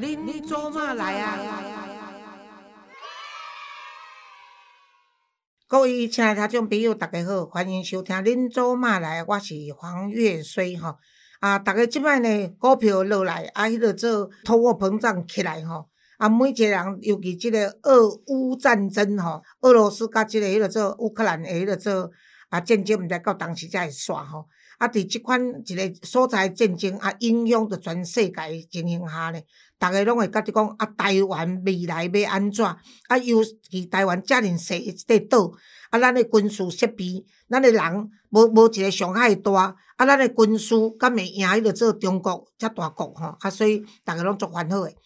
恁做嘛来啊？各位亲爱的听众朋友，大家好，欢迎收听《恁做嘛来》，我是黄月水吼。啊，大家即摆呢，股票落来，啊，迄个做通货膨胀起来吼。啊，每一个人，尤其即个俄乌战争吼，俄罗斯甲即个迄个做乌克兰的迄个做啊战争，毋知到当时才会煞吼。啊，伫即款一个所在战争啊，影响着全世界诶情形下咧，逐个拢会甲你讲啊，台湾未来要安怎？啊，尤其台湾遮尔细一块岛，啊，咱诶军事设备，咱诶人无无一个上海大，啊，咱诶军事敢会赢迄个做中国遮大国吼？啊，所以逐个拢足烦恼诶。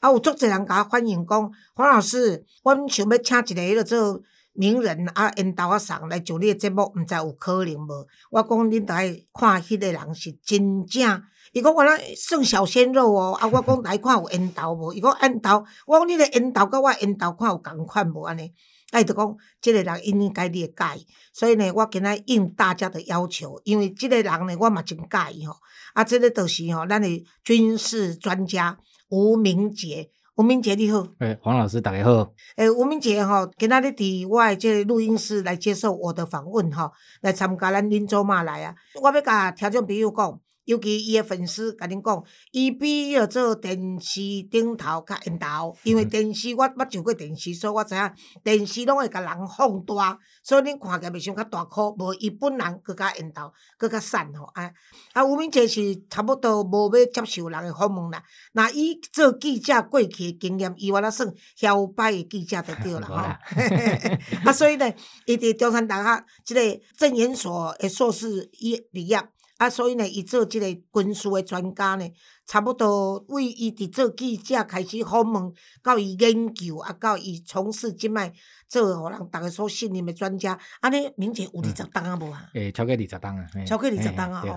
啊，有足侪人甲我反映讲，黄老师，阮想要请一个迄个做名人啊，引导我上来上你诶节目，毋知有可能无？我讲恁着爱看迄个人是真正，伊讲我那算小鲜肉哦。啊，我讲来看有引导无？伊讲引导，我讲你诶引导甲我引导看有共款无安尼？啊，伊就讲，即个人应该你会介意，所以呢，我今仔应大家的要求，因为即个人呢，我嘛真介意吼。啊，即个就是吼，咱诶军事专家。吴明杰，吴明杰你好。诶，黄老师大家好。诶，吴明杰哈，今仔日伫我即录音室来接受我的访问哈，来参加咱林州嘛来啊，我要甲听众朋友讲。尤其伊诶粉丝甲恁讲，伊比要做电视顶头较缘投，因为电视我捌上过电视，所以我知影电视拢会甲人放大，所以恁看起来袂像较大颗，无伊本人佫较缘投，佫较瘦吼。啊，啊，吴明杰是差不多无要接受人诶访问啦。那伊做记者过去诶经验，伊我咧算嚣摆诶记者就对啦吼。啊，所以呢，伊伫中山大学即个政研所诶硕士毕毕业。啊，所以呢，伊做即个军事诶专家呢，差不多为伊伫做记者开始访问，到伊研究，啊，到伊从事即卖做互人逐个所信任诶专家，安尼明显有二十档啊无啊？诶，超过二十档啊，超过二十档啊吼！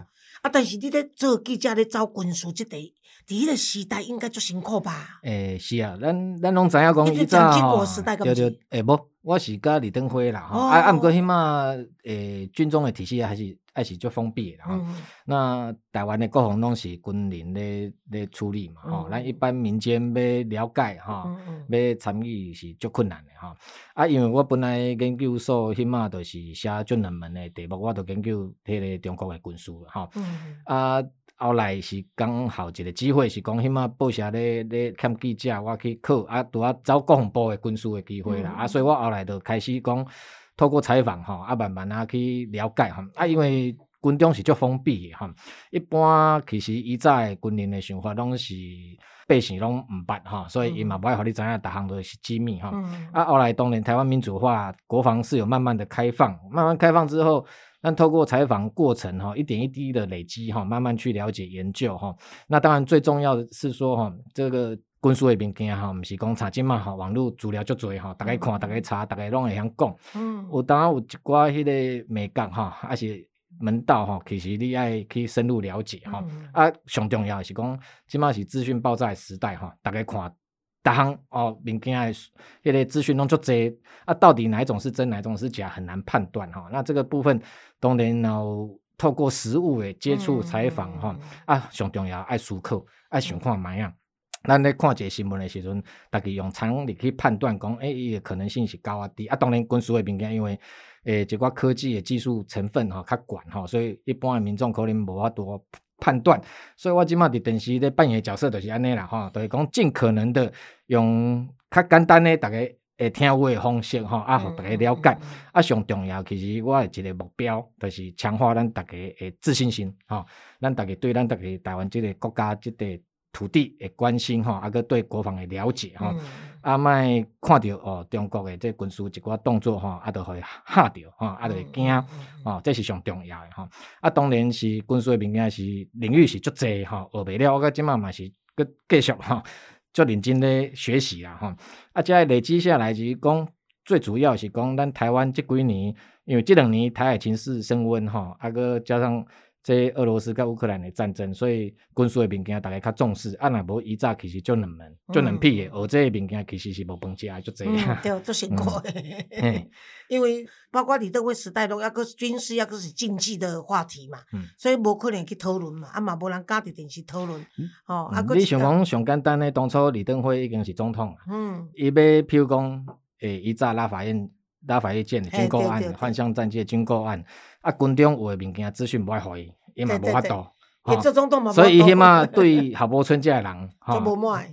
啊，但是你咧做记者咧走军事即个，伫迄个时代应该足辛苦吧？诶，是啊，咱咱拢知影讲以前吼，对对，诶，无，我是甲李登辉啦，吼，啊啊，毋过迄马诶，军中诶体系还是。还是足封闭的吼，那台湾的国防拢是军人咧咧处理嘛吼，咱一般民间要了解吼，要参与是足困难的吼。啊，因为我本来研究所迄马都是写最冷门的题目，我都研究迄个中国的军事吼。啊，后来是刚好一个机会，是讲迄马报社咧咧欠记者，我去考啊，拄啊走国防部的军事的机会啦。啊，所以我后来就开始讲。透过采访吼，啊慢慢啊去了解吼，啊因为军中是足封闭的吼，一般其实以在军人的想法拢是百姓拢毋捌吼，所以伊嘛无爱互你知影，逐项都是机密吼。啊后来当然台湾民主化，国防是有慢慢的开放，慢慢开放之后，那透过采访过程哈，一点一滴的累积哈，慢慢去了解研究哈。那当然最重要的是说哈，这个。军事的物件吼，毋是讲查即嘛吼，网络资料足多吼，逐个看，逐个查，逐个拢会晓讲。嗯，有当有一寡迄个美感吼，还是门道吼，其实你爱去深入了解吼。啊，上重要是讲，即嘛是资讯爆炸时代吼，逐个看，逐项哦物件诶，迄个资讯拢足济，啊，到底哪一种是真，哪一种是假，很难判断吼。那这个部分当然要透过实物诶接触采访吼，啊，上重要爱思考，爱想看卖样。咱咧看一个新闻的时阵，大家用常理去判断，讲诶，伊的可能性是高啊低啊。当然，军事的物件，因为诶，一寡科技的技术成分吼较悬吼，所以一般的民众可能无法多判断。所以我即马伫电视咧扮演角色就是安尼啦吼，就是讲尽可能的用较简单的大家会听话的方式吼，啊，互大家了解。啊，上重要其实我一个目标就是强化咱大家的自信心吼，咱大家对咱大家台湾即个国家即个。土地的关心吼，啊个对国防的了解吼，啊卖看到哦中国的这军事一寡动作吼，啊都会吓着吼，啊都会惊哦，这是上重要的吼。啊当然是军事的物件是领域是足济吼，学袂了，我个即满嘛是佮继续吼，足认真咧学习啊吼。啊，即累积下来是讲最主要是讲咱台湾即几年，因为即两年台海情势升温吼，啊个加上。这俄罗斯跟乌克兰的战争，所以军事的物件大家较重视。啊，若无以早其实就冷门，就冷僻的，而这物件其实是无饭食就这样。对，做辛苦的。因为包括李登辉时代都要个军事，要个是竞技的话题嘛，所以无可能去讨论嘛，啊嘛无人家伫电视讨论。哦，啊，你想讲上简单的，当初李登辉已经是总统，嗯，伊要譬如讲，诶，以早拉法院拉法院建的军购案、幻象战机军购案。啊，军中有诶物件资讯不爱伊，伊嘛无法度。所以起码对郝柏村这人哈，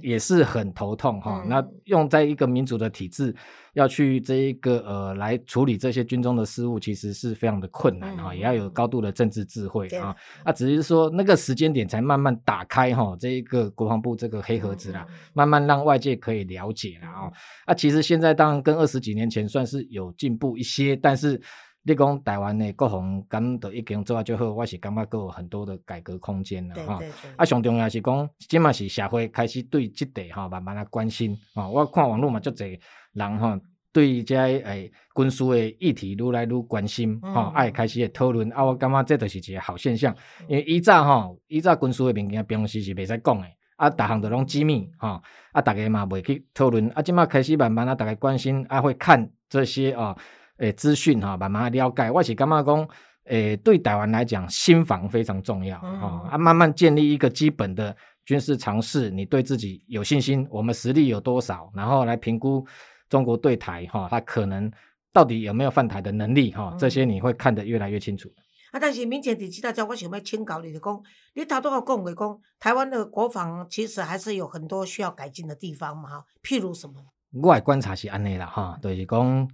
也是很头痛哈。那用在一个民主的体制，要去这一个呃来处理这些军中的事务，其实是非常的困难哈，也要有高度的政治智慧啊。啊，只是说那个时间点才慢慢打开哈，这一个国防部这个黑盒子啦，慢慢让外界可以了解了啊。啊，其实现在当然跟二十几年前算是有进步一些，但是。你讲台湾的国防咁都已经做啊最好，我是感觉够有很多的改革空间了哈。啊，上重要是讲，即嘛是社会开始对即块吼慢慢啊关心哦。我看网络嘛，足侪人吼对这诶军事的议题愈来愈关心吼，爱开始讨论啊。我感觉这都是一个好现象，因为以早哈以早军事的物件平时是袂使讲的啊，逐项都拢机密哈啊，大家嘛袂去讨论啊。即嘛开始慢慢啊，大家关心啊，会看这些啊。诶，资讯哈，慢慢了解。我是感觉讲，诶，对台湾来讲，新防非常重要啊。啊，慢慢建立一个基本的军事常识，你对自己有信心，我们实力有多少，然后来评估中国对台哈，它可能到底有没有犯台的能力哈，这些你会看得越来越清楚。啊，但是明前第几大家，我想要请教你的讲，你头都要讲的讲，台湾的国防其实还是有很多需要改进的地方嘛哈，譬如什么？我观察是安内啦哈，就是讲。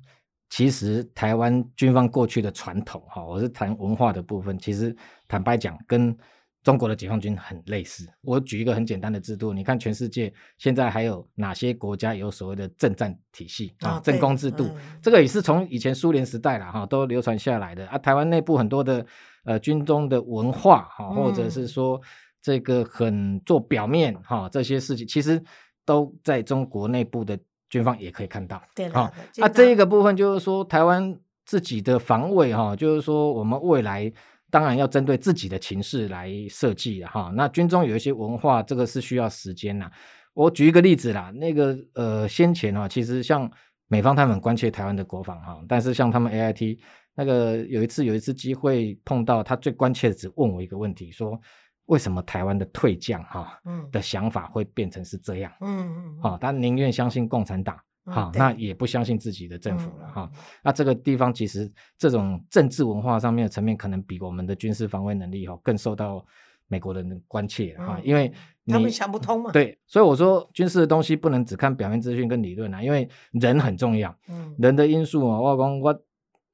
其实台湾军方过去的传统，哈，我是谈文化的部分。其实坦白讲，跟中国的解放军很类似。我举一个很简单的制度，你看全世界现在还有哪些国家有所谓的政战体系啊？政工制度，这个也是从以前苏联时代了哈，都流传下来的啊。台湾内部很多的呃军中的文化哈，或者是说这个很做表面哈这些事情，其实都在中国内部的。军方也可以看到，好，那这一个部分就是说，台湾自己的防卫哈，就是说我们未来当然要针对自己的情势来设计了哈。那军中有一些文化，这个是需要时间呐。我举一个例子啦，那个呃，先前哈，其实像美方他们关切台湾的国防哈，但是像他们 A I T 那个有一次有一次机会碰到他最关切的，只问我一个问题说。为什么台湾的退将哈的想法会变成是这样？嗯嗯，好，他宁愿相信共产党，好，那也不相信自己的政府了哈。那这个地方其实这种政治文化上面的层面，可能比我们的军事防卫能力哈更受到美国人的关切哈，因为他们想不通嘛。对，所以我说军事的东西不能只看表面资讯跟理论啊，因为人很重要，嗯，人的因素啊。我讲我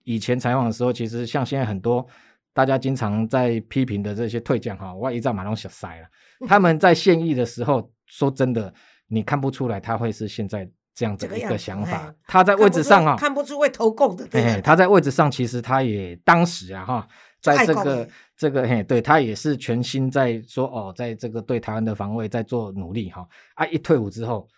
以前采访的时候，其实像现在很多。大家经常在批评的这些退将哈，我一照马龙小塞了。他们在现役的时候，说真的，你看不出来他会是现在这样子的一个想法。他在位置上哈，看不出会投共的。哎，他在位置上，其实他也当时啊哈，在这个这个嘿，对他也是全心在说哦，在这个对台湾的防卫在做努力哈。啊，一退伍之后。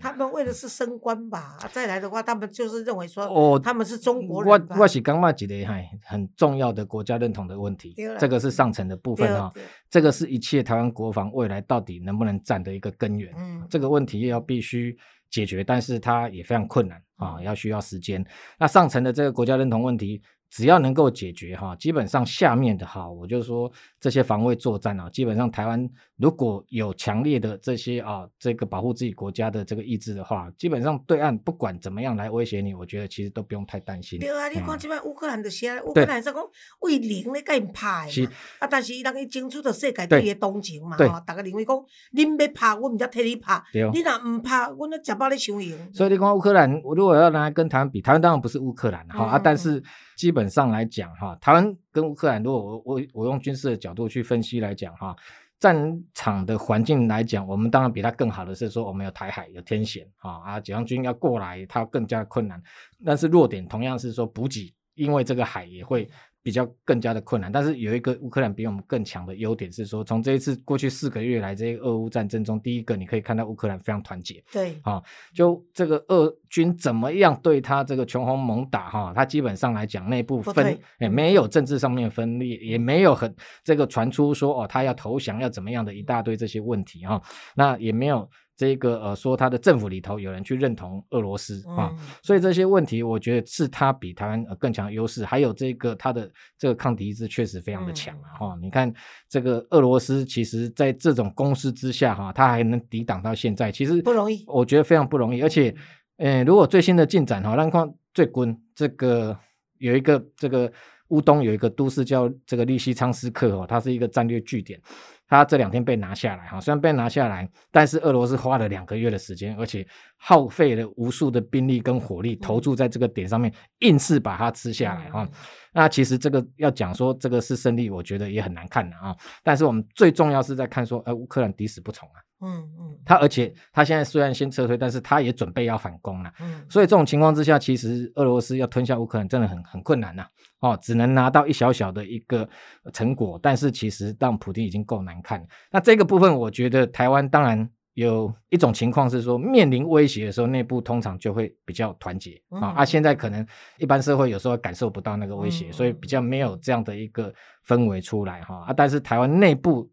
他们为的是升官吧？再来的话，他们就是认为说，哦，他们是中国人。我我是刚嘛觉得哈，很重要的国家认同的问题，这个是上层的部分哈。这个是一切台湾国防未来到底能不能站的一个根源。嗯，这个问题也要必须解决，但是它也非常困难啊，要需要时间。那上层的这个国家认同问题。只要能够解决哈，基本上下面的哈，我就说这些防卫作战啊，基本上台湾如果有强烈的这些啊，这个保护自己国家的这个意志的话，基本上对岸不管怎么样来威胁你，我觉得其实都不用太担心。对啊，你看这边乌克兰的些，乌克兰在讲为零咧，甲因拍嘛，啊，但是伊人伊争取到世界对伊同情嘛，吼，大家认为讲恁要拍，我毋则替你拍，你若毋拍，我咧食饱咧想赢。所以你讲乌克兰，我如果要拿来跟台湾比，台湾当然不是乌克兰哈啊，但是。基本上来讲，哈，台湾跟乌克兰，如果我我我用军事的角度去分析来讲，哈，战场的环境来讲，我们当然比他更好的是说，我们有台海，有天险，啊啊，解放军要过来，它更加困难。但是弱点同样是说补给，因为这个海也会。比较更加的困难，但是有一个乌克兰比我们更强的优点是说，从这一次过去四个月来这些俄乌战争中，第一个你可以看到乌克兰非常团结，对，啊，就这个俄军怎么样对他这个穷轰猛打哈，他基本上来讲内部分也没有政治上面分裂，也没有很这个传出说哦他要投降要怎么样的一大堆这些问题哈，那也没有。这个呃，说他的政府里头有人去认同俄罗斯啊，所以这些问题，我觉得是他比台湾更强的优势。还有这个他的这个抗敌意志确实非常的强啊！哈，你看这个俄罗斯，其实在这种攻势之下哈，他还能抵挡到现在，其实不容易。我觉得非常不容易。而且，呃，如果最新的进展哈，让看最滚这个有一个这个乌东有一个都市叫这个利西昌斯克哦，它是一个战略据点。他这两天被拿下来哈，虽然被拿下来，但是俄罗斯花了两个月的时间，而且耗费了无数的兵力跟火力投注在这个点上面，硬是把它吃下来哈。那其实这个要讲说这个是胜利，我觉得也很难看的啊。但是我们最重要是在看说，呃，乌克兰敌死不从啊。嗯嗯。他而且他现在虽然先撤退，但是他也准备要反攻了。嗯。所以这种情况之下，其实俄罗斯要吞下乌克兰真的很很困难呐。哦，只能拿到一小小的一个成果，但是其实让普京已经够难看了。那这个部分，我觉得台湾当然有一种情况是说，面临威胁的时候，内部通常就会比较团结啊。啊，现在可能一般社会有时候感受不到那个威胁，所以比较没有这样的一个氛围出来哈。啊，但是台湾内部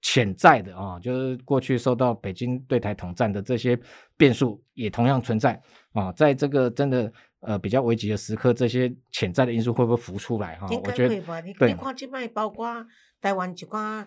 潜在的啊，就是过去受到北京对台统战的这些变数也同样存在啊，在这个真的。呃，比较危急的时刻，这些潜在的因素会不会浮出来哈？应该会吧。你你看，即摆包括台湾一寡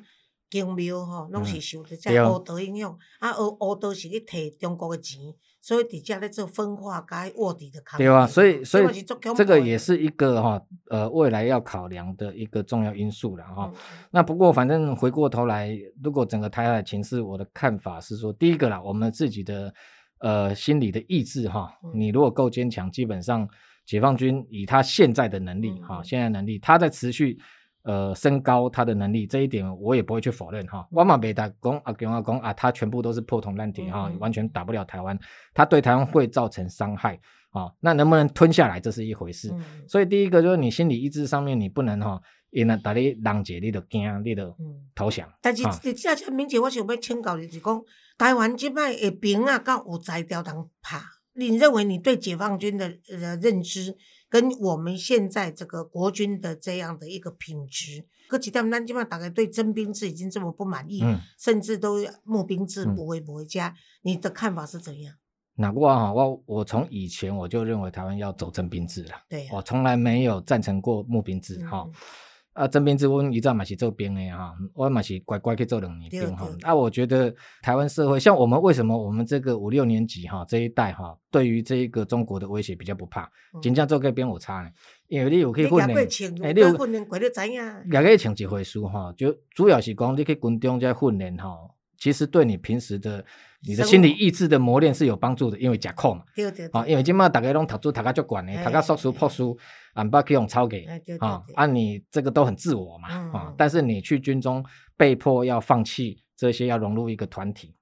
经庙吼，拢是受着这黑道影响。啊，黑黑道是去摕中国的钱，所以底下咧做分化该卧底的康。对啊，所以所以这个也是一个哈呃未来要考量的一个重要因素了哈。那不过反正回过头来，如果整个台海情势，我的看法是说，第一个啦，我们自己的。呃，心理的意志哈，你如果够坚强，基本上解放军以他现在的能力哈，现在能力，他在持续呃升高他的能力，这一点我也不会去否认哈。瓦马北达攻啊，跟阿公啊，他全部都是破铜烂铁哈，完全打不了台湾，他对台湾会造成伤害啊。那能不能吞下来，这是一回事。所以第一个就是你心理意志上面，你不能哈，因为打你拦截，你就惊，你就投降。但是这这这明姐，我想要请教你，是讲。台湾即摆的兵啊，到有才调通拍。你认为你对解放军的呃认知，跟我们现在这个国军的这样的一个品质，搁几点咱即摆大概对征兵制已经这么不满意，甚至都募兵制不会不会加，你的看法是怎样？那我哈，我我从以前我就认为台湾要走征兵制了，对，我从来没有赞成过募兵制哈。啊，征兵制，阮以前嘛是做兵的哈，我嘛是乖乖去做两年兵哈。啊，我觉得台湾社会，像我们为什么我们这个五六年级哈这一代哈，对于这一个中国的威胁比较不怕，真正做个兵有差呢？因为你有去训练，哎，你有训练过你知影。也可以请一回书哈，就主要是讲你去军中在训练哈，其实对你平时的你的心理意志的磨练是有帮助的，因为假扣嘛。对对。啊，因为今嘛大家拢读书读个足管的，读个速书破书。俺爸可以用抄给啊，按你这个都很自我嘛啊，但是你去军中被迫要放弃这些，要融入一个团体，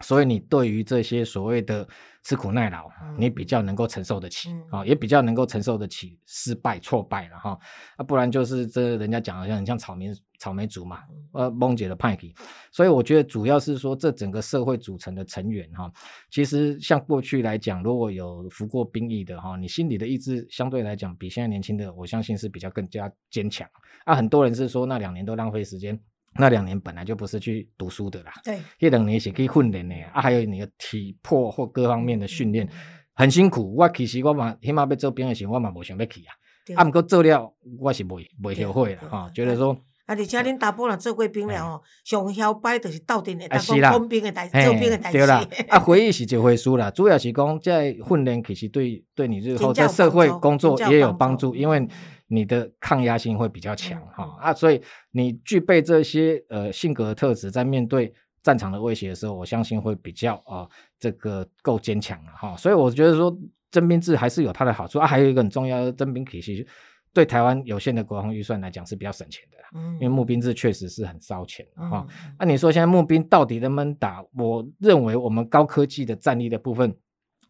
所以你对于这些所谓的吃苦耐劳，你比较能够承受得起啊，也比较能够承受得起失败挫败了哈，啊，不然就是这人家讲好像很像草民。草莓族嘛，呃，梦姐的派系，所以我觉得主要是说这整个社会组成的成员哈，其实像过去来讲，如果有服过兵役的哈，你心里的意志相对来讲比现在年轻的，我相信是比较更加坚强。啊，很多人是说那两年都浪费时间，那两年本来就不是去读书的啦，对，一两年是可以训练的啊，还有你的体魄或各方面的训练很辛苦。我其实我嘛起码要做兵的时候，我嘛无想要去啊，啊，不过做了我是未未后悔了哈，觉得说。啊！而且恁大波人做过兵了吼，上晓摆就是斗阵的，当讲分兵的代做兵的代对啦，啊，回忆是一回事啦，主要是讲在训练，其实对对你日后在社会工作也有帮助，因为你的抗压性会比较强哈啊，所以你具备这些呃性格特质，在面对战场的威胁的时候，我相信会比较啊这个够坚强了哈。所以我觉得说征兵制还是有它的好处啊，还有一个很重要的征兵体系。对台湾有限的国防预算来讲是比较省钱的，嗯，因为募兵制确实是很烧钱哈。那你说现在募兵到底能不能打？我认为我们高科技的战力的部分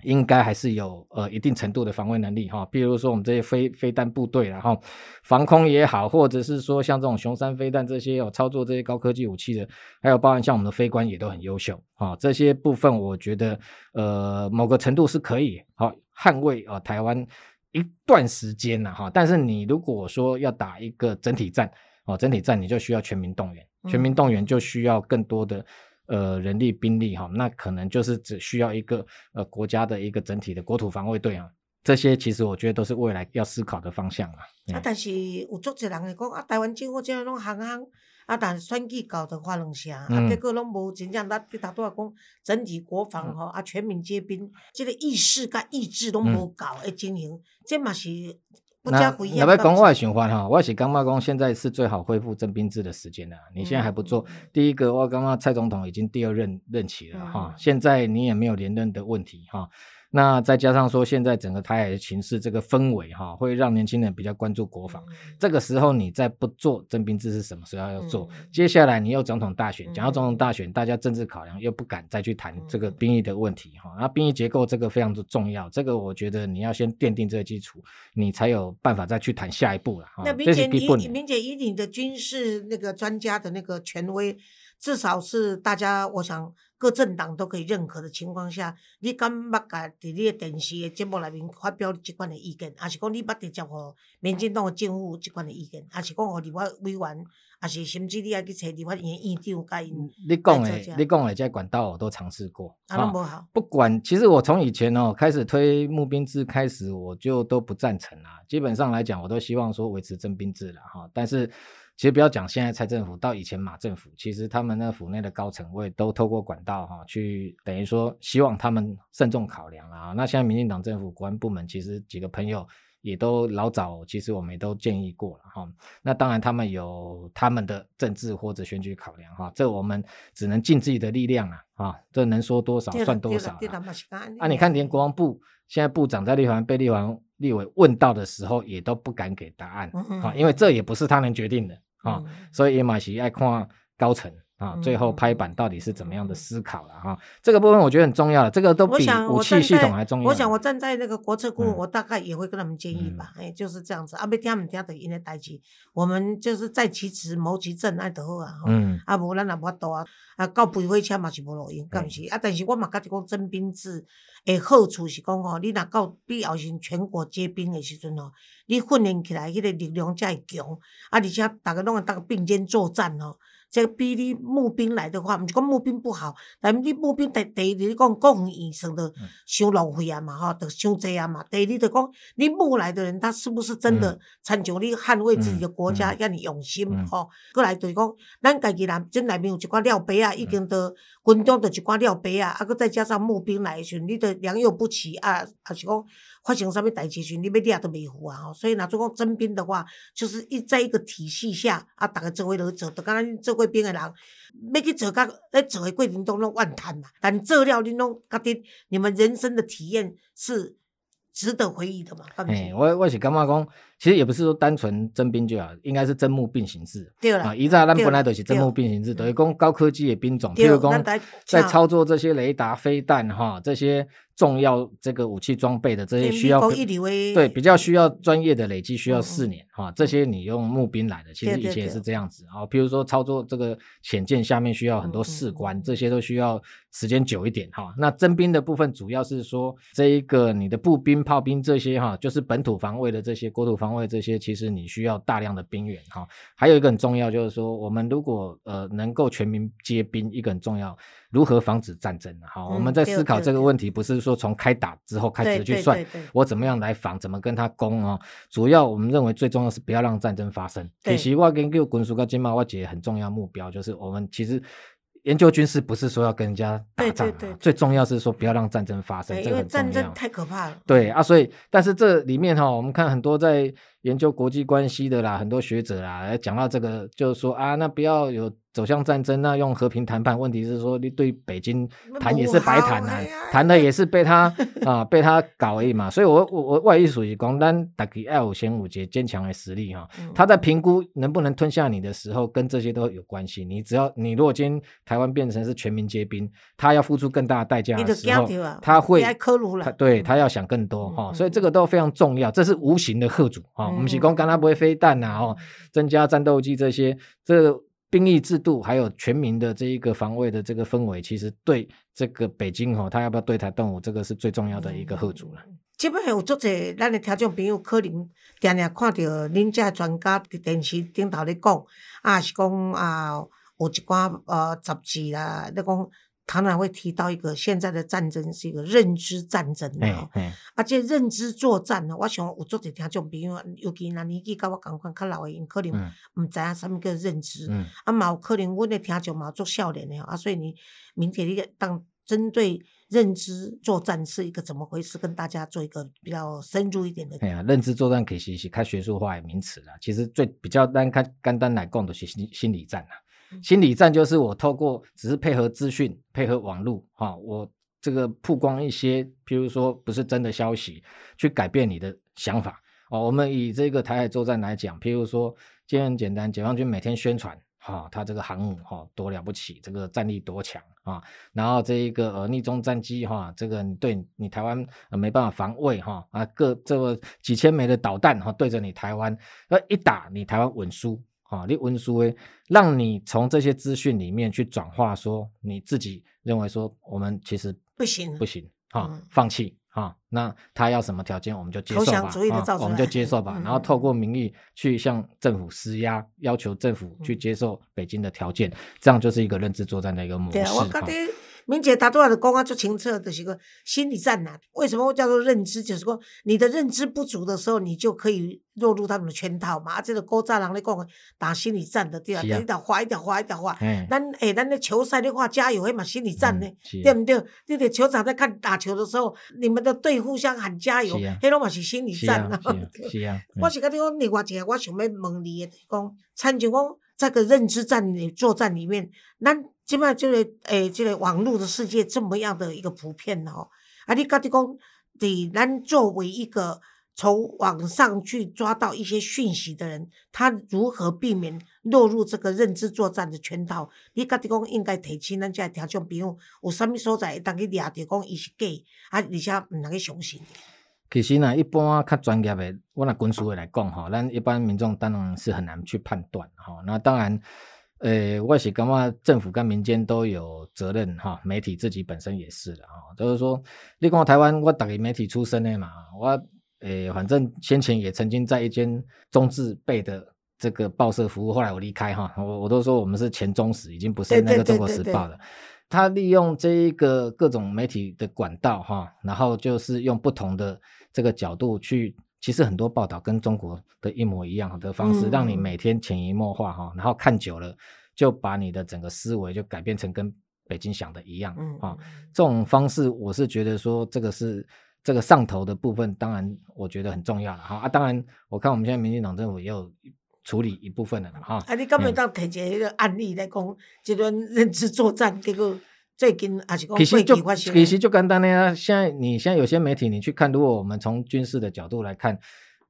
应该还是有呃一定程度的防卫能力哈，比如说我们这些飞飞弹部队然后防空也好，或者是说像这种雄三飞弹这些有操作这些高科技武器的，还有包含像我们的飞官也都很优秀啊，这些部分我觉得呃某个程度是可以好捍卫啊台湾一段时间了哈，但是你如果说要打一个整体战哦，整体战你就需要全民动员，全民动员就需要更多的。呃，人力兵力哈，那可能就是只需要一个呃国家的一个整体的国土防卫队啊，这些其实我觉得都是未来要思考的方向啊。啊，但是有足侪人会讲啊，台湾政府这样拢行行啊，但选举搞得发两声，啊，结果拢无真正咱对他都要讲整体国防吼啊，全民皆兵，这个意识甲意志拢无搞诶经营，这嘛是。那那要讲我的想法哈，我是感觉讲现在是最好恢复征兵制的时间了。你现在还不做，第一个我刚刚蔡总统已经第二任任期了哈，现在你也没有连任的问题哈。那再加上说，现在整个台海的情势这个氛围哈，会让年轻人比较关注国防。这个时候你再不做征兵制，是什么时候要做？接下来你又总统大选，讲到总统大选，大家政治考量又不敢再去谈这个兵役的问题哈。那兵役结构这个非常的重要，这个我觉得你要先奠定这个基础，你才有办法再去谈下一步了。那明姐以明姐以你的军事那个专家的那个权威，至少是大家我想。各政党都可以认可的情况下，你敢捌甲伫你的电视的节目内面发表即款的意见，还是讲你捌直接互民进党的政府即款的意见，还是讲互立法委员，还是甚至你爱去找立法院院长甲因？你讲的，你讲的这管道我都尝试过，啊，拢无好。不管，其实我从以前哦开始推募兵制开始，我就都不赞成啦。基本上来讲，我都希望说维持征兵制了哈，但是。其实不要讲现在蔡政府到以前马政府，其实他们那府内的高层我也都透过管道哈，去等于说希望他们慎重考量啊。那现在民进党政府国安部门其实几个朋友也都老早，其实我们也都建议过了哈。那当然他们有他们的政治或者选举考量哈，这我们只能尽自己的力量啊啊，这能说多少算多少啊。你看连国防部现在部长在立法被立法立委问到的时候，也都不敢给答案啊，因为这也不是他能决定的。啊，所以也嘛是爱看高层啊，最后拍板到底是怎么样的思考了哈？这个部分我觉得很重要了，这个都比武器系统还重要。我想我站在那个国策顾问，我大概也会跟他们建议吧，哎，就是这样子。啊，别听他们听的因为代志，我们就是在其职谋其政，爱得好啊。嗯。啊，无咱也无法度啊，啊，到肥火车嘛是无路用，敢毋是？啊，但是我嘛觉得讲征兵制的好处是讲吼，你若到必要时全国皆兵的时阵吼。你训练起来，迄个力量才会强，啊！而且大家拢会当并肩作战哦。这比你募兵来的话，毋是讲募兵不好，但你募兵第第二，你讲公务算得伤浪费啊嘛，吼，得伤济啊嘛。第二，就讲你募来的人，他是不是真的参照你捍卫自己的国家，遐尼用心吼？过来就是讲，咱家己人，真内面有一寡料杯啊，已经都军中着一寡料杯啊，啊，搁再加上募兵来的时，你得良莠不齐啊，啊是讲发生啥物代志时，你要抓都袂赴啊吼。所以，若做讲征兵的话，就是一在一个体系下啊，逐个做伙落去做，就敢若做。会兵的人，要去做，甲在做的过程中拢怨叹嘛。但做了，恁拢觉得你们人生的体验是值得回忆的嘛？哎，我我是感觉讲，其实也不是说单纯征兵就好，应该是征募并行制。对了，啊，以前咱本来都是征募并行制，等于讲高科技的兵种，譬如讲在操作这些雷达、飞弹哈这些。重要这个武器装备的这些需要对比较需要专业的累积需要四年哈，这些你用募兵来的，其实以前也是这样子啊。譬如说操作这个潜舰下面需要很多士官，这些都需要时间久一点哈。那征兵的部分主要是说这一个你的步兵、炮兵这些哈，就是本土防卫的这些国土防卫这些，其实你需要大量的兵员哈。还有一个很重要就是说，我们如果呃能够全民皆兵，一个很重要。如何防止战争？好，我们在思考这个问题，不是说从开打之后开始去算，我怎么样来防，怎么跟他攻哦。主要我们认为最重要是不要让战争发生。其实我跟个军事跟经贸，我觉得很重要目标就是我们其实研究军事不是说要跟人家打仗，最重要是说不要让战争发生。这个战争太可怕了。对啊，所以但是这里面哈，我们看很多在研究国际关系的啦，很多学者啦，讲到这个，就是说啊，那不要有走向战争，那用和平谈判。问题是说，你对北京谈也是白谈啊，谈的也是被他 啊被他搞而已嘛。所以，我我我外意属于讲，咱大概爱五先五节坚强的实力哈。他在评估能不能吞下你的时候，跟这些都有关系。你只要你如果今天台湾变成是全民皆兵，他要付出更大的代价的时候，他会他对他要想更多哈。所以这个都非常重要，这是无形的贺主啊。我们是讲，刚他不会飞弹呐，哦，增加战斗机这些，这个兵役制度还有全民的这一个防卫的这个氛围，其实对这个北京哈，他要不要对台动武，这个是最重要的一个贺主了。基本上有足侪咱的听众朋友，可能定定看到恁这专家伫电视顶头咧讲，啊是讲啊有一寡呃杂志啦，咧讲。常常会提到一个现在的战争是一个认知战争啊，而且认知作战呢，我想有做者听众朋友，尤其那年纪跟我共款较老的，因可能毋知影什么叫认知，啊，嘛有可能阮的听众嘛做少年的啊，所以你明天你当针对认知作战是一个怎么回事，跟大家做一个比较深入一点的。哎呀，认知作战可以是开学术化的名词啦，其实最比较单看简单来讲，就是心心理战啦。心理战就是我透过只是配合资讯、配合网络，哈，我这个曝光一些，譬如说不是真的消息，去改变你的想法哦。我们以这个台海作战来讲，譬如说，今天很简单，解放军每天宣传，哈，他这个航母哈多了不起，这个战力多强啊，然后这一个呃逆中战机哈，这个你对你台湾没办法防卫哈啊，各这个几千枚的导弹哈对着你台湾，那一打你台湾稳输。啊，你温书诶，让你从这些资讯里面去转化，说你自己认为说我们其实不行不行，哈，放弃哈，那他要什么条件我们就接受吧，啊我们就接受 吧，然后透过民意去向政府施压，要求政府去接受北京的条件，这样就是一个认知作战的一个模式。明姐他都要讲啊做清澈的是个心理战呐。为什么叫做认知？就是说你的认知不足的时候，你就可以落入他们的圈套嘛。啊，这个高战狼咧讲打心理战的对啊，一条画一条画一条画。咱诶，咱咧球赛咧话加油，迄嘛心理战呢，对不对？你在球场在看打球的时候，你们的队互相喊加油，迄拢嘛是心理战啊。是啊。我是讲你讲另外一个，我想要问你的，讲参像讲这个认知战里作战里面，咱。即摆即个诶，即个网络的世界这么样的一个普遍哦，啊，你家己讲，伫咱作为一个从网上去抓到一些讯息的人，他如何避免落入这个认知作战的圈套？你家己讲应该提醒咱遮听众朋友，有啥物所在会当去掠着讲伊是假，啊，而且毋能去相信。其实呢，一般较专业的，我拿军事的来讲吼，咱一般民众当然是很难去判断吼。那当然。呃，我是感觉政府跟民间都有责任哈，媒体自己本身也是的哈。就是说，你讲台湾，我打个媒体出身的嘛，我呃，反正先前也曾经在一间中字辈的这个报社服务，后来我离开哈，我我都说我们是前中时，已经不是那个中国时报了。他利用这一个各种媒体的管道哈，然后就是用不同的这个角度去，其实很多报道跟中国的一模一样的方式，让你每天潜移默化哈，然后看久了。就把你的整个思维就改变成跟北京想的一样啊，这种方式我是觉得说这个是这个上头的部分，当然我觉得很重要了哈啊，当然我看我们现在民进党政府也有处理一部分的了哈。啊，你根本当提一个案例来讲，这段认知作战结果最近还是讲其实就其实就简单的啊，现在你现在有些媒体你去看，如果我们从军事的角度来看。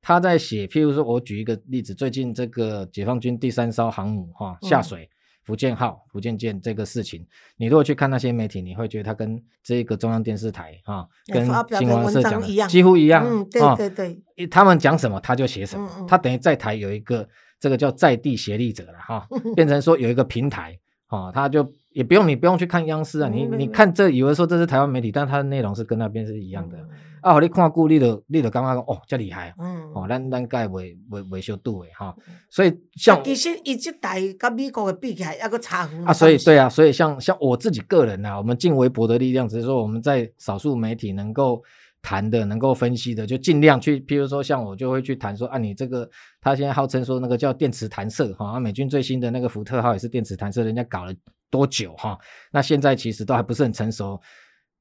他在写，譬如说，我举一个例子，最近这个解放军第三艘航母哈下水，福建号、福建舰这个事情，你如果去看那些媒体，你会觉得他跟这个中央电视台哈，跟新华社讲的几乎一样，嗯，对对对，他们讲什么他就写什么，他等于在台有一个这个叫在地协力者了哈，变成说有一个平台，哈，他就也不用你不用去看央视啊，你你看这以为说这是台湾媒体，但它的内容是跟那边是一样的。啊，你看顾立的，立的感觉讲哦，真厉害，嗯，哦，咱咱该维维维修度诶哈，所以像其实一直台跟美国的比起来，那个差很啊，所以对啊，所以像像我自己个人啊，我们尽微薄的力量，只是说我们在少数媒体能够谈的、能够分析的，就尽量去，譬如说像我就会去谈说啊，你这个他现在号称说那个叫电磁弹射哈，美军最新的那个福特号也是电磁弹射，人家搞了多久哈？那现在其实都还不是很成熟，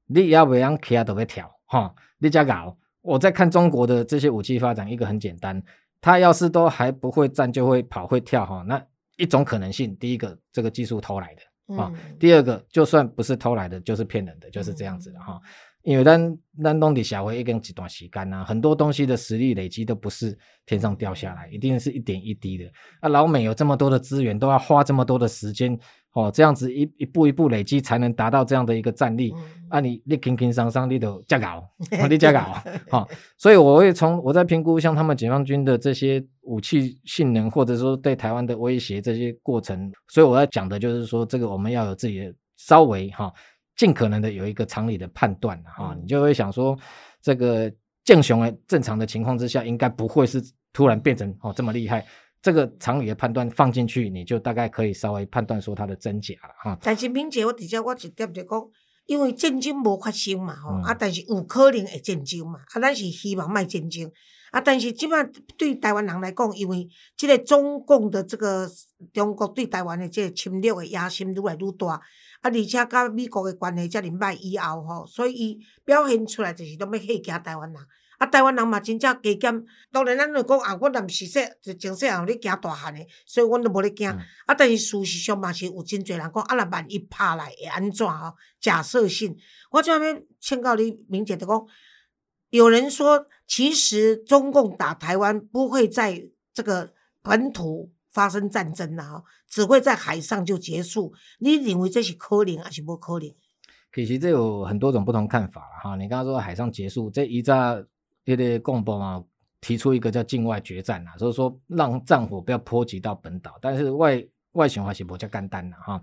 你要不要其他都会调哈？你加搞，我在看中国的这些武器发展，一个很简单，他要是都还不会站，就会跑会跳哈，那一种可能性，第一个这个技术偷来的啊，第二个就算不是偷来的，就是骗人的，就是这样子的哈。因为咱咱东底下会一根几段时间呐，很多东西的实力累积都不是天上掉下来，一定是一点一滴的。啊，老美有这么多的资源，都要花这么多的时间哦，这样子一一步一步累积，才能达到这样的一个战力。啊，你你轻轻松松你都加搞，你加搞，好，所以我会从我在评估像他们解放军的这些武器性能，或者说对台湾的威胁这些过程，所以我要讲的就是说，这个我们要有自己的稍微哈。尽可能的有一个常理的判断哈，你就会想说，这个建雄的正常的情况之下，应该不会是突然变成哦这么厉害。这个常理的判断放进去，你就大概可以稍微判断说它的真假了哈。但是敏姐，我直接我一点就讲，因为战争无发生嘛吼，啊，但是有可能会战争嘛，啊，咱是希望卖战争，啊，但是即摆对台湾人来讲，因为这个中共的这个中国对台湾的这个侵略的野心愈来愈大。啊，而且甲美国的关系遮尔歹以后吼，所以伊表现出来就是拢要吓惊台湾人。啊，台湾人嘛真正加减，当然咱就讲啊，我若毋是说就从细汉咧惊大汉诶，所以阮都无咧惊。啊，但是事实上嘛是有真侪人讲，啊，若万一拍来会安怎吼？假设性，我这边劝告你，明姐就讲，有人说，其实中共打台湾不会在这个本土。发生战争了哈，只会在海上就结束。你认为这是可能还是不可能？其实这有很多种不同看法了哈。你刚刚说海上结束，这一炸一个共波嘛，提出一个叫境外决战啊，所以说让战火不要波及到本岛。但是外外循环是不叫干单的哈。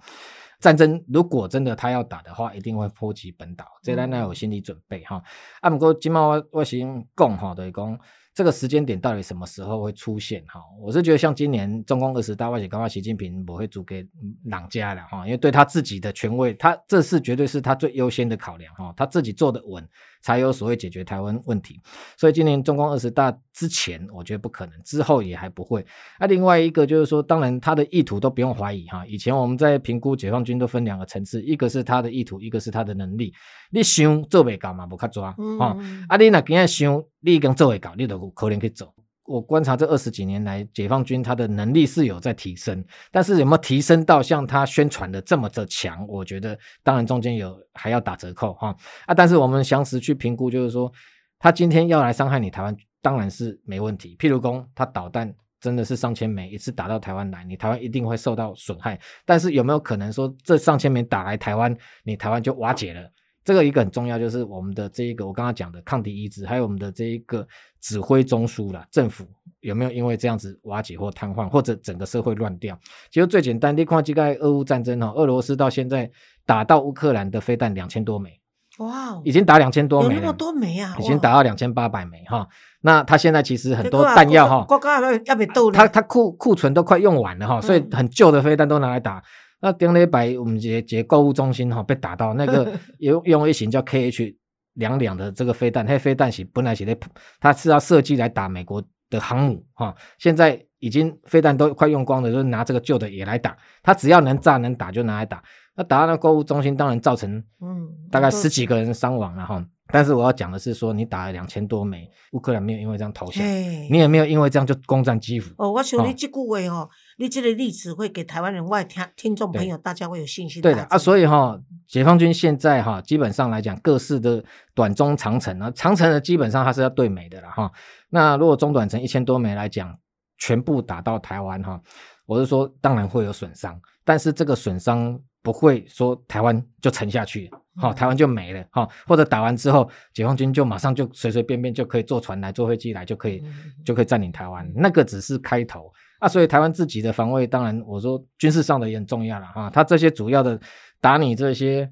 战争如果真的他要打的话，一定会波及本岛，这咱要有心理准备哈。啊，不过今麦我我先讲哈，就是讲。这个时间点到底什么时候会出现？哈，我是觉得像今年中共二十大，外且刚刚习近平不会租给朗家了哈，因为对他自己的权威，他这是绝对是他最优先的考量哈，他自己做的稳。才有所谓解决台湾问题，所以今年中共二十大之前，我觉得不可能，之后也还不会。那另外一个就是说，当然他的意图都不用怀疑哈。以前我们在评估解放军都分两个层次，一个是他的意图，一个是他的能力。你想做未到嘛，不卡抓啊。啊，你那今日想，你已经做未到，你都可能去做。我观察这二十几年来，解放军他的能力是有在提升，但是有没有提升到像他宣传的这么的强？我觉得当然中间有还要打折扣哈啊！但是我们详实去评估，就是说他今天要来伤害你台湾，当然是没问题。譬如说他导弹真的是上千枚一次打到台湾来，你台湾一定会受到损害。但是有没有可能说这上千枚打来台湾，你台湾就瓦解了？这个一个很重要，就是我们的这一个我刚刚讲的抗敌意志，还有我们的这一个指挥中枢啦，政府有没有因为这样子瓦解或瘫痪，或者整个社会乱掉？其实最简单，你看这个俄乌战争哈，俄罗斯到现在打到乌克兰的飞弹两千多枚，哇，已经打两千多枚，有那么多枚啊？已经打到两千八百枚哈。那他现在其实很多弹药哈，国家要要被斗他他库库存都快用完了哈，所以很旧的飞弹都拿来打。那顶礼拜我们这这购物中心哈被打到，那个 用用一型叫 KH 两两的这个飞弹，那飞弹是本来是在它是要设计来打美国的航母哈，现在已经飞弹都快用光了，就是拿这个旧的也来打，它只要能炸能打就拿来打。那打到那购物中心，当然造成嗯大概十几个人伤亡了哈。但是我要讲的是说，你打了两千多枚，乌克兰没有因为这样投降，你也没有因为这样就攻占基辅。哦，我想你这句话哦。你这个例子会给台湾人外听听众朋友，大家会有信心。对的啊，所以哈，解放军现在哈，基本上来讲，各式的短中长程啊，长程的基本上它是要对美的了哈。那如果中短程一千多枚来讲，全部打到台湾哈，我是说当然会有损伤，但是这个损伤不会说台湾就沉下去，哈，台湾就没了哈，或者打完之后，解放军就马上就随随便便就可以坐船来坐飞机来就可以就可以占领台湾，那个只是开头。啊，所以台湾自己的防卫，当然我说军事上的也很重要了啊。他这些主要的打你这些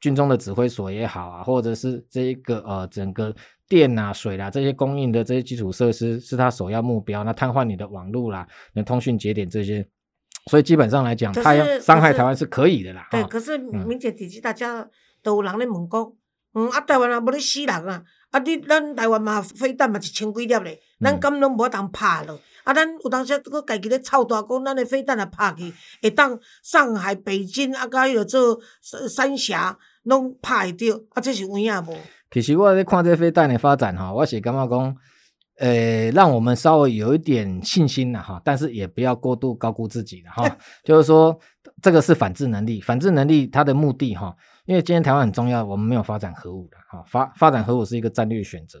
军中的指挥所也好啊，或者是这一个呃整个电啊、水啦这些供应的这些基础设施，是他首要目标。那瘫痪你的网络啦、你通讯节点这些，所以基本上来讲，他要伤害台湾是可以的啦。对，可是明显体系大家都有人咧问讲，嗯啊，台湾啊无咧死人啊，啊你咱台湾嘛飞弹嘛一千几粒咧，咱敢拢无当拍咯。啊，咱有当时搁家己咧操大讲，咱的飞弹也拍去，会当上海、北京啊，甲迄个做三峡拢拍会着，啊，这是有影无？其实我咧看这飞弹的发展吼，我是感觉讲，呃，让我们稍微有一点信心了哈，但是也不要过度高估自己了哈。就是说，这个是反制能力，反制能力它的目的哈，因为今天台湾很重要，我们没有发展核武的哈，发发展核武是一个战略选择。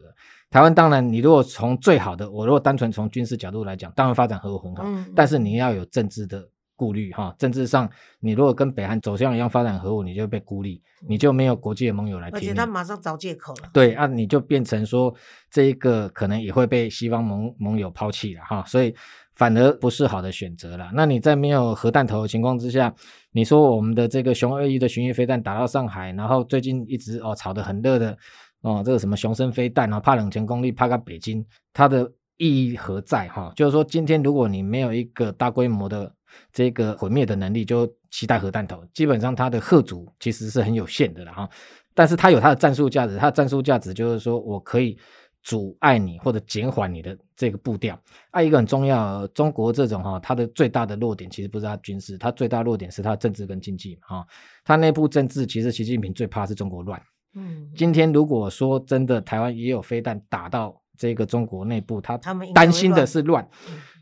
台湾当然，你如果从最好的，我如果单纯从军事角度来讲，当然发展核武很好，但是你要有政治的。顾虑哈，政治上，你如果跟北韩走向一样发展核武，你就被孤立，你就没有国际的盟友来。而且他马上找借口了。对啊，你就变成说这一个可能也会被西方盟盟友抛弃了哈，所以反而不是好的选择了。那你在没有核弹头的情况之下，你说我们的这个熊二一的巡弋飞弹打到上海，然后最近一直哦炒得很热的哦这个什么雄升飞弹啊，怕冷前功率怕到北京，它的意义何在哈？就是说今天如果你没有一个大规模的。这个毁灭的能力就期待核弹头，基本上它的核阻其实是很有限的了哈。但是它有它的战术价值，它的战术价值就是说我可以阻碍你或者减缓你的这个步调。啊，一个很重要，中国这种哈，它的最大的弱点其实不是它军事，它最大弱点是它政治跟经济哈。它内部政治其实习近平最怕是中国乱。嗯，今天如果说真的台湾也有飞弹打到这个中国内部，他担心的是乱。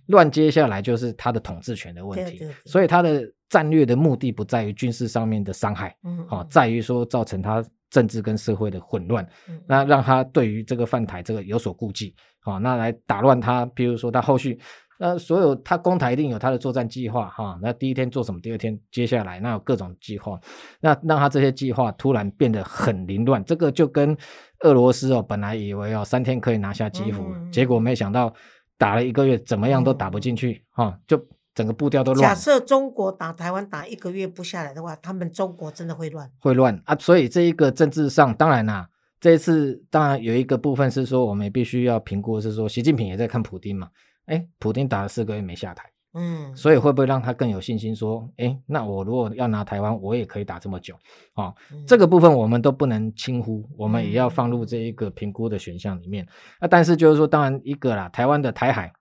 乱接下来就是他的统治权的问题，所以他的战略的目的不在于军事上面的伤害，哦，在于说造成他政治跟社会的混乱，那让他对于这个犯台这个有所顾忌，好，那来打乱他，比如说他后续，那所有他攻台一定有他的作战计划，哈，那第一天做什么，第二天接下来那有各种计划，那让他这些计划突然变得很凌乱，这个就跟俄罗斯哦，本来以为哦三天可以拿下基辅，结果没想到。打了一个月，怎么样都打不进去，哈，就整个步调都乱。假设中国打台湾打一个月不下来的话，他们中国真的会乱，会乱啊！所以这一个政治上，当然啦，这一次当然有一个部分是说，我们也必须要评估，是说习近平也在看普京嘛，哎，普京打了四个月没下台。嗯，所以会不会让他更有信心说，哎，那我如果要拿台湾，我也可以打这么久啊？这个部分我们都不能轻忽，我们也要放入这一个评估的选项里面。那但是就是说，当然一个啦，台湾的台海。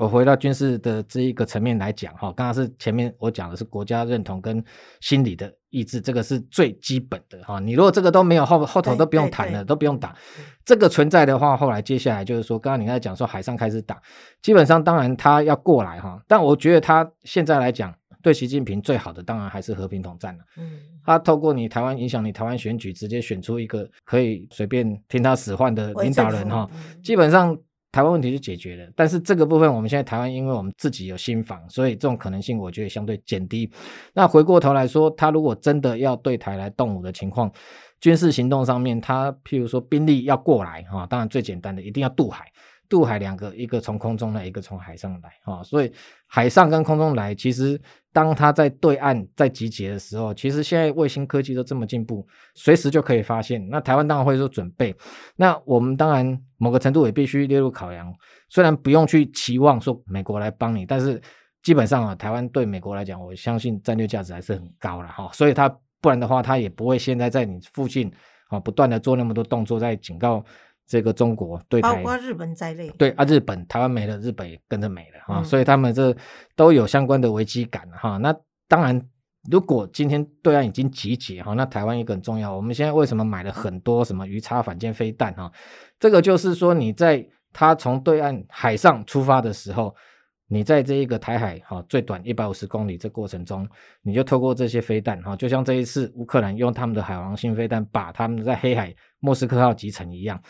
我回到军事的这一个层面来讲，哈，刚刚是前面我讲的是国家认同跟心理的意志，这个是最基本的哈。你如果这个都没有，后后头都不用谈了，都不用打。这个存在的话，后来接下来就是说，刚刚你在讲说海上开始打，基本上当然他要过来哈，但我觉得他现在来讲，对习近平最好的当然还是和平统战了。嗯，他透过你台湾影响你台湾选举，直接选出一个可以随便听他使唤的领导人哈，基本上。台湾问题是解决了，但是这个部分我们现在台湾，因为我们自己有新房，所以这种可能性我觉得相对减低。那回过头来说，他如果真的要对台来动武的情况，军事行动上面，他譬如说兵力要过来哈，当然最简单的一定要渡海。渡海两个，一个从空中来，一个从海上来，哈，所以海上跟空中来，其实当他在对岸在集结的时候，其实现在卫星科技都这么进步，随时就可以发现。那台湾当然会说准备，那我们当然某个程度也必须列入考量。虽然不用去期望说美国来帮你，但是基本上啊，台湾对美国来讲，我相信战略价值还是很高了，哈。所以他不然的话，他也不会现在在你附近啊，不断的做那么多动作，在警告。这个中国对台，包括日本在内，对啊，日本台湾没了，日本也跟着没了哈，所以他们这都有相关的危机感哈。那当然，如果今天对岸已经集结哈，那台湾一个很重要。我们现在为什么买了很多什么鱼叉反舰飞弹哈？这个就是说，你在他从对岸海上出发的时候，你在这一个台海哈最短一百五十公里这过程中，你就透过这些飞弹哈，就像这一次乌克兰用他们的海王星飞弹把他们在黑海莫斯科号集成一样。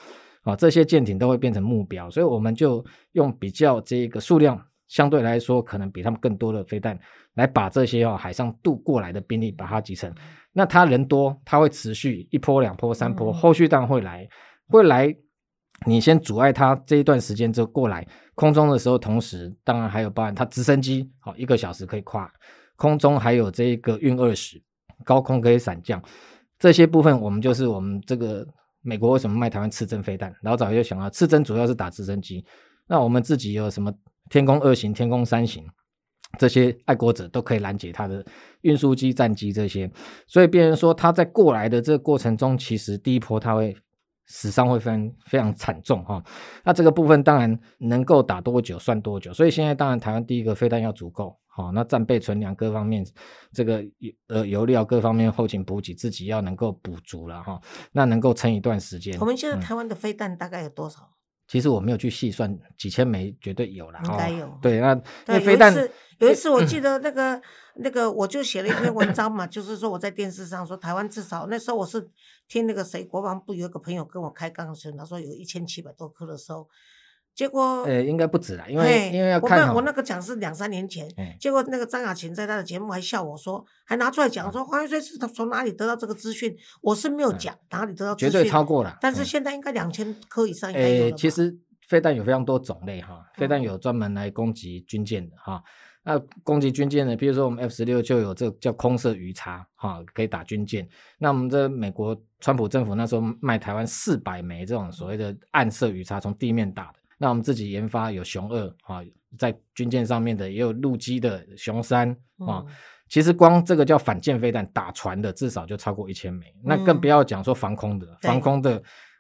啊，这些舰艇都会变成目标，所以我们就用比较这个数量相对来说可能比他们更多的飞弹，来把这些哦海上渡过来的兵力把它集成。那他人多，他会持续一波、两波、三波，后续当然会来，会来。你先阻碍他这一段时间之后过来空中的时候，同时当然还有包含他直升机，好一个小时可以跨空中，还有这个运二十高空可以伞降这些部分，我们就是我们这个。美国为什么卖台湾刺针飞弹？老早就想到，刺针主要是打直升机。那我们自己有什么天宫二型、天宫三型，这些爱国者都可以拦截他的运输机、战机这些。所以，别人说他在过来的这个过程中，其实第一波他会死伤会非常非常惨重哈。那这个部分当然能够打多久算多久。所以现在当然台湾第一个飞弹要足够。好，那战备存粮各方面，这个呃油料各方面后勤补给自己要能够补足了哈，那能够撑一段时间。我们现在台湾的飞弹大概有多少？其实我没有去细算，几千枚绝对有了。应该有。对，那对，飞弹有一次我记得那个那个，我就写了一篇文章嘛，就是说我在电视上说台湾至少那时候我是听那个谁国防部有一个朋友跟我开钢声，他说有一千七百多颗的时候。结果，呃，应该不止啦，因为因为要看我我那个讲是两三年前，结果那个张雅琴在他的节目还笑我说，还拿出来讲说黄玉水是从哪里得到这个资讯，我是没有讲哪里得到，绝对超过了。但是现在应该两千颗以上应该有其实飞弹有非常多种类哈，飞弹有专门来攻击军舰的哈，那攻击军舰的，比如说我们 F 十六就有这个叫空射鱼叉哈，可以打军舰。那我们这美国川普政府那时候卖台湾四百枚这种所谓的暗射鱼叉，从地面打的。那我们自己研发有熊二啊，在军舰上面的也有陆基的熊三啊。其实光这个叫反舰飞弹打船的，至少就超过一千枚。那更不要讲说防空的，防空的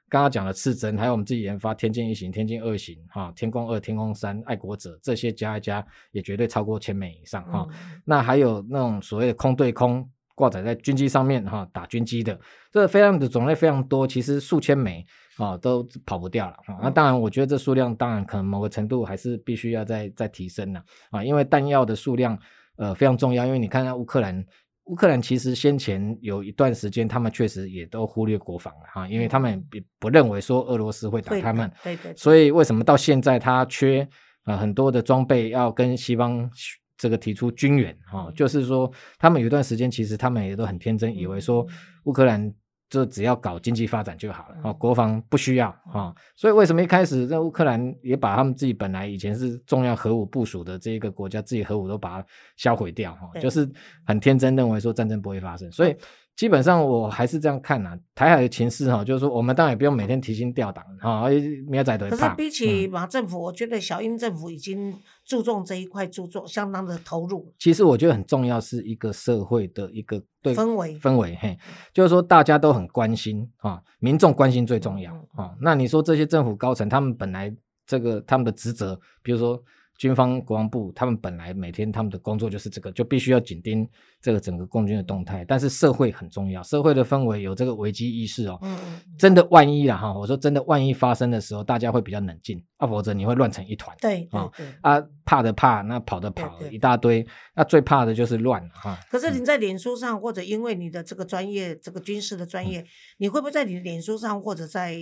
刚刚讲的刺针，还有我们自己研发天剑一型、天剑二型哈、天宫二、天宫三、爱国者这些加一加，也绝对超过千枚以上哈。那还有那种所谓的空对空挂载在军机上面哈，打军机的，这飞弹的种类非常多，其实数千枚。啊，都跑不掉了啊！那当然，我觉得这数量当然可能某个程度还是必须要再再提升了啊，因为弹药的数量呃非常重要。因为你看看乌克兰，乌克兰其实先前有一段时间，他们确实也都忽略国防了哈，因为他们不不认为说俄罗斯会打他们，对对。所以为什么到现在他缺啊很多的装备要跟西方这个提出军援哈？就是说他们有一段时间其实他们也都很天真，以为说乌克兰。就只要搞经济发展就好了哦，国防不需要啊，所以为什么一开始在乌克兰也把他们自己本来以前是重要核武部署的这一个国家，自己核武都把它销毁掉哈，就是很天真认为说战争不会发生，所以。基本上我还是这样看呐，台海的情势哈，就是说我们当然也不用每天提心吊胆哈，苗仔都可是比起马政府，我觉得小英政府已经注重这一块，注重相当的投入。其实我觉得很重要是一个社会的一个对氛围氛围嘿，就是说大家都很关心啊，民众关心最重要啊。那你说这些政府高层，他们本来这个他们的职责，比如说。军方国防部，他们本来每天他们的工作就是这个，就必须要紧盯这个整个共军的动态。但是社会很重要，社会的氛围有这个危机意识哦。嗯嗯。真的万一了哈，我说真的万一发生的时候，大家会比较冷静啊，否则你会乱成一团。对对对。啊，怕的怕，那跑的跑，一大堆。那最怕的就是乱哈。可是你在脸书上，或者因为你的这个专业，这个军事的专业，你会不会在你的脸书上，或者在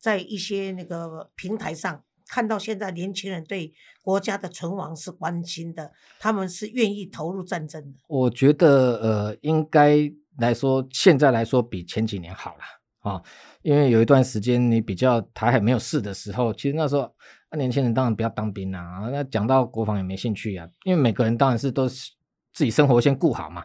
在一些那个平台上？看到现在年轻人对国家的存亡是关心的，他们是愿意投入战争的。我觉得，呃，应该来说，现在来说比前几年好了啊，因为有一段时间你比较台海没有事的时候，其实那时候年轻人当然不要当兵啊，那讲到国防也没兴趣啊，因为每个人当然是都是自己生活先顾好嘛，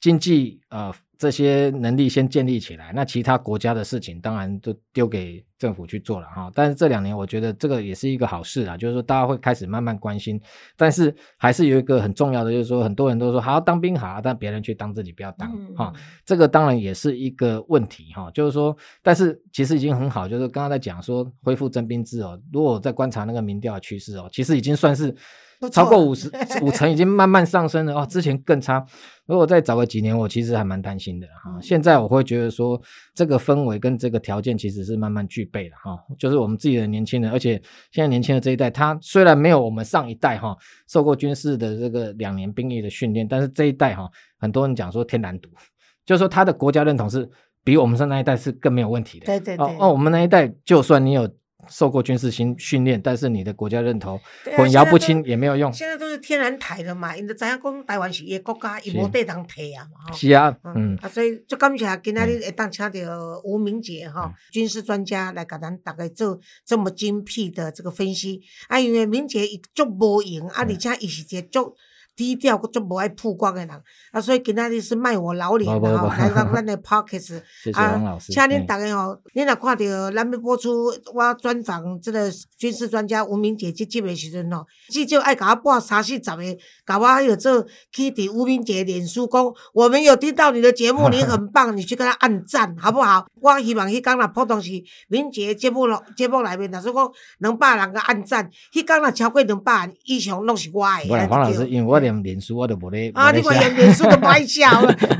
经济呃。这些能力先建立起来，那其他国家的事情当然都丢给政府去做了哈。但是这两年我觉得这个也是一个好事啊，就是说大家会开始慢慢关心。但是还是有一个很重要的，就是说很多人都说好当兵好，但别人去当自己不要当哈。这个当然也是一个问题哈。就是说，但是其实已经很好，就是刚刚在讲说恢复征兵制哦。如果在观察那个民调的趋势哦，其实已经算是。超过五十五成已经慢慢上升了哦，之前更差。如果再早个几年，我其实还蛮担心的哈。现在我会觉得说，这个氛围跟这个条件其实是慢慢具备了哈。就是我们自己的年轻人，而且现在年轻的这一代，他虽然没有我们上一代哈受过军事的这个两年兵役的训练，但是这一代哈，很多人讲说天然独，就是说他的国家认同是比我们上那一代是更没有问题的。对对对。哦，我们那一代，就算你有。受过军事训训练，但是你的国家认同混淆不清也没有用。现在都是天然台的嘛，因为怎样讲台湾是一个国家，伊无地当提啊嘛。是啊，嗯，啊，所以就感谢今仔日会当请到吴明杰哈军事专家来给咱大概做这么精辟的这个分析。啊，因为明杰伊足无用，啊，而且伊是一个足。低调，足无爱曝光的人，啊，所以今仔日是卖我老脸的吼，来到咱的 pockets 啊，请恁大家吼，恁若看到咱要播出我专访这个军事专家吴明杰这集的时阵吼，至少爱甲我播三四十个，甲我有做去伫吴明杰脸书讲，我们有听到你的节目，你很棒，你去跟他按赞好不好？我希望迄讲若普通是明杰节目咯，节目内面若说讲两百人个按赞，迄讲若超过两百人以上，拢是我的。黄老师，因为我。连脸书我都无咧。啊，你看连脸书都歹笑，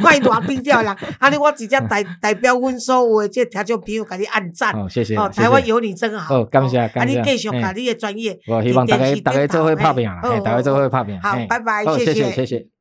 快偌低调啦！啊，你我直接代代表阮所有诶，即听众朋友，甲你按赞。哦，谢谢。哦，台湾有你真好。哦，感谢感谢。啊，你继续甲你诶专业。我希望大家大家做会拍片啦，大家做会拍片。好，拜拜，谢谢谢谢。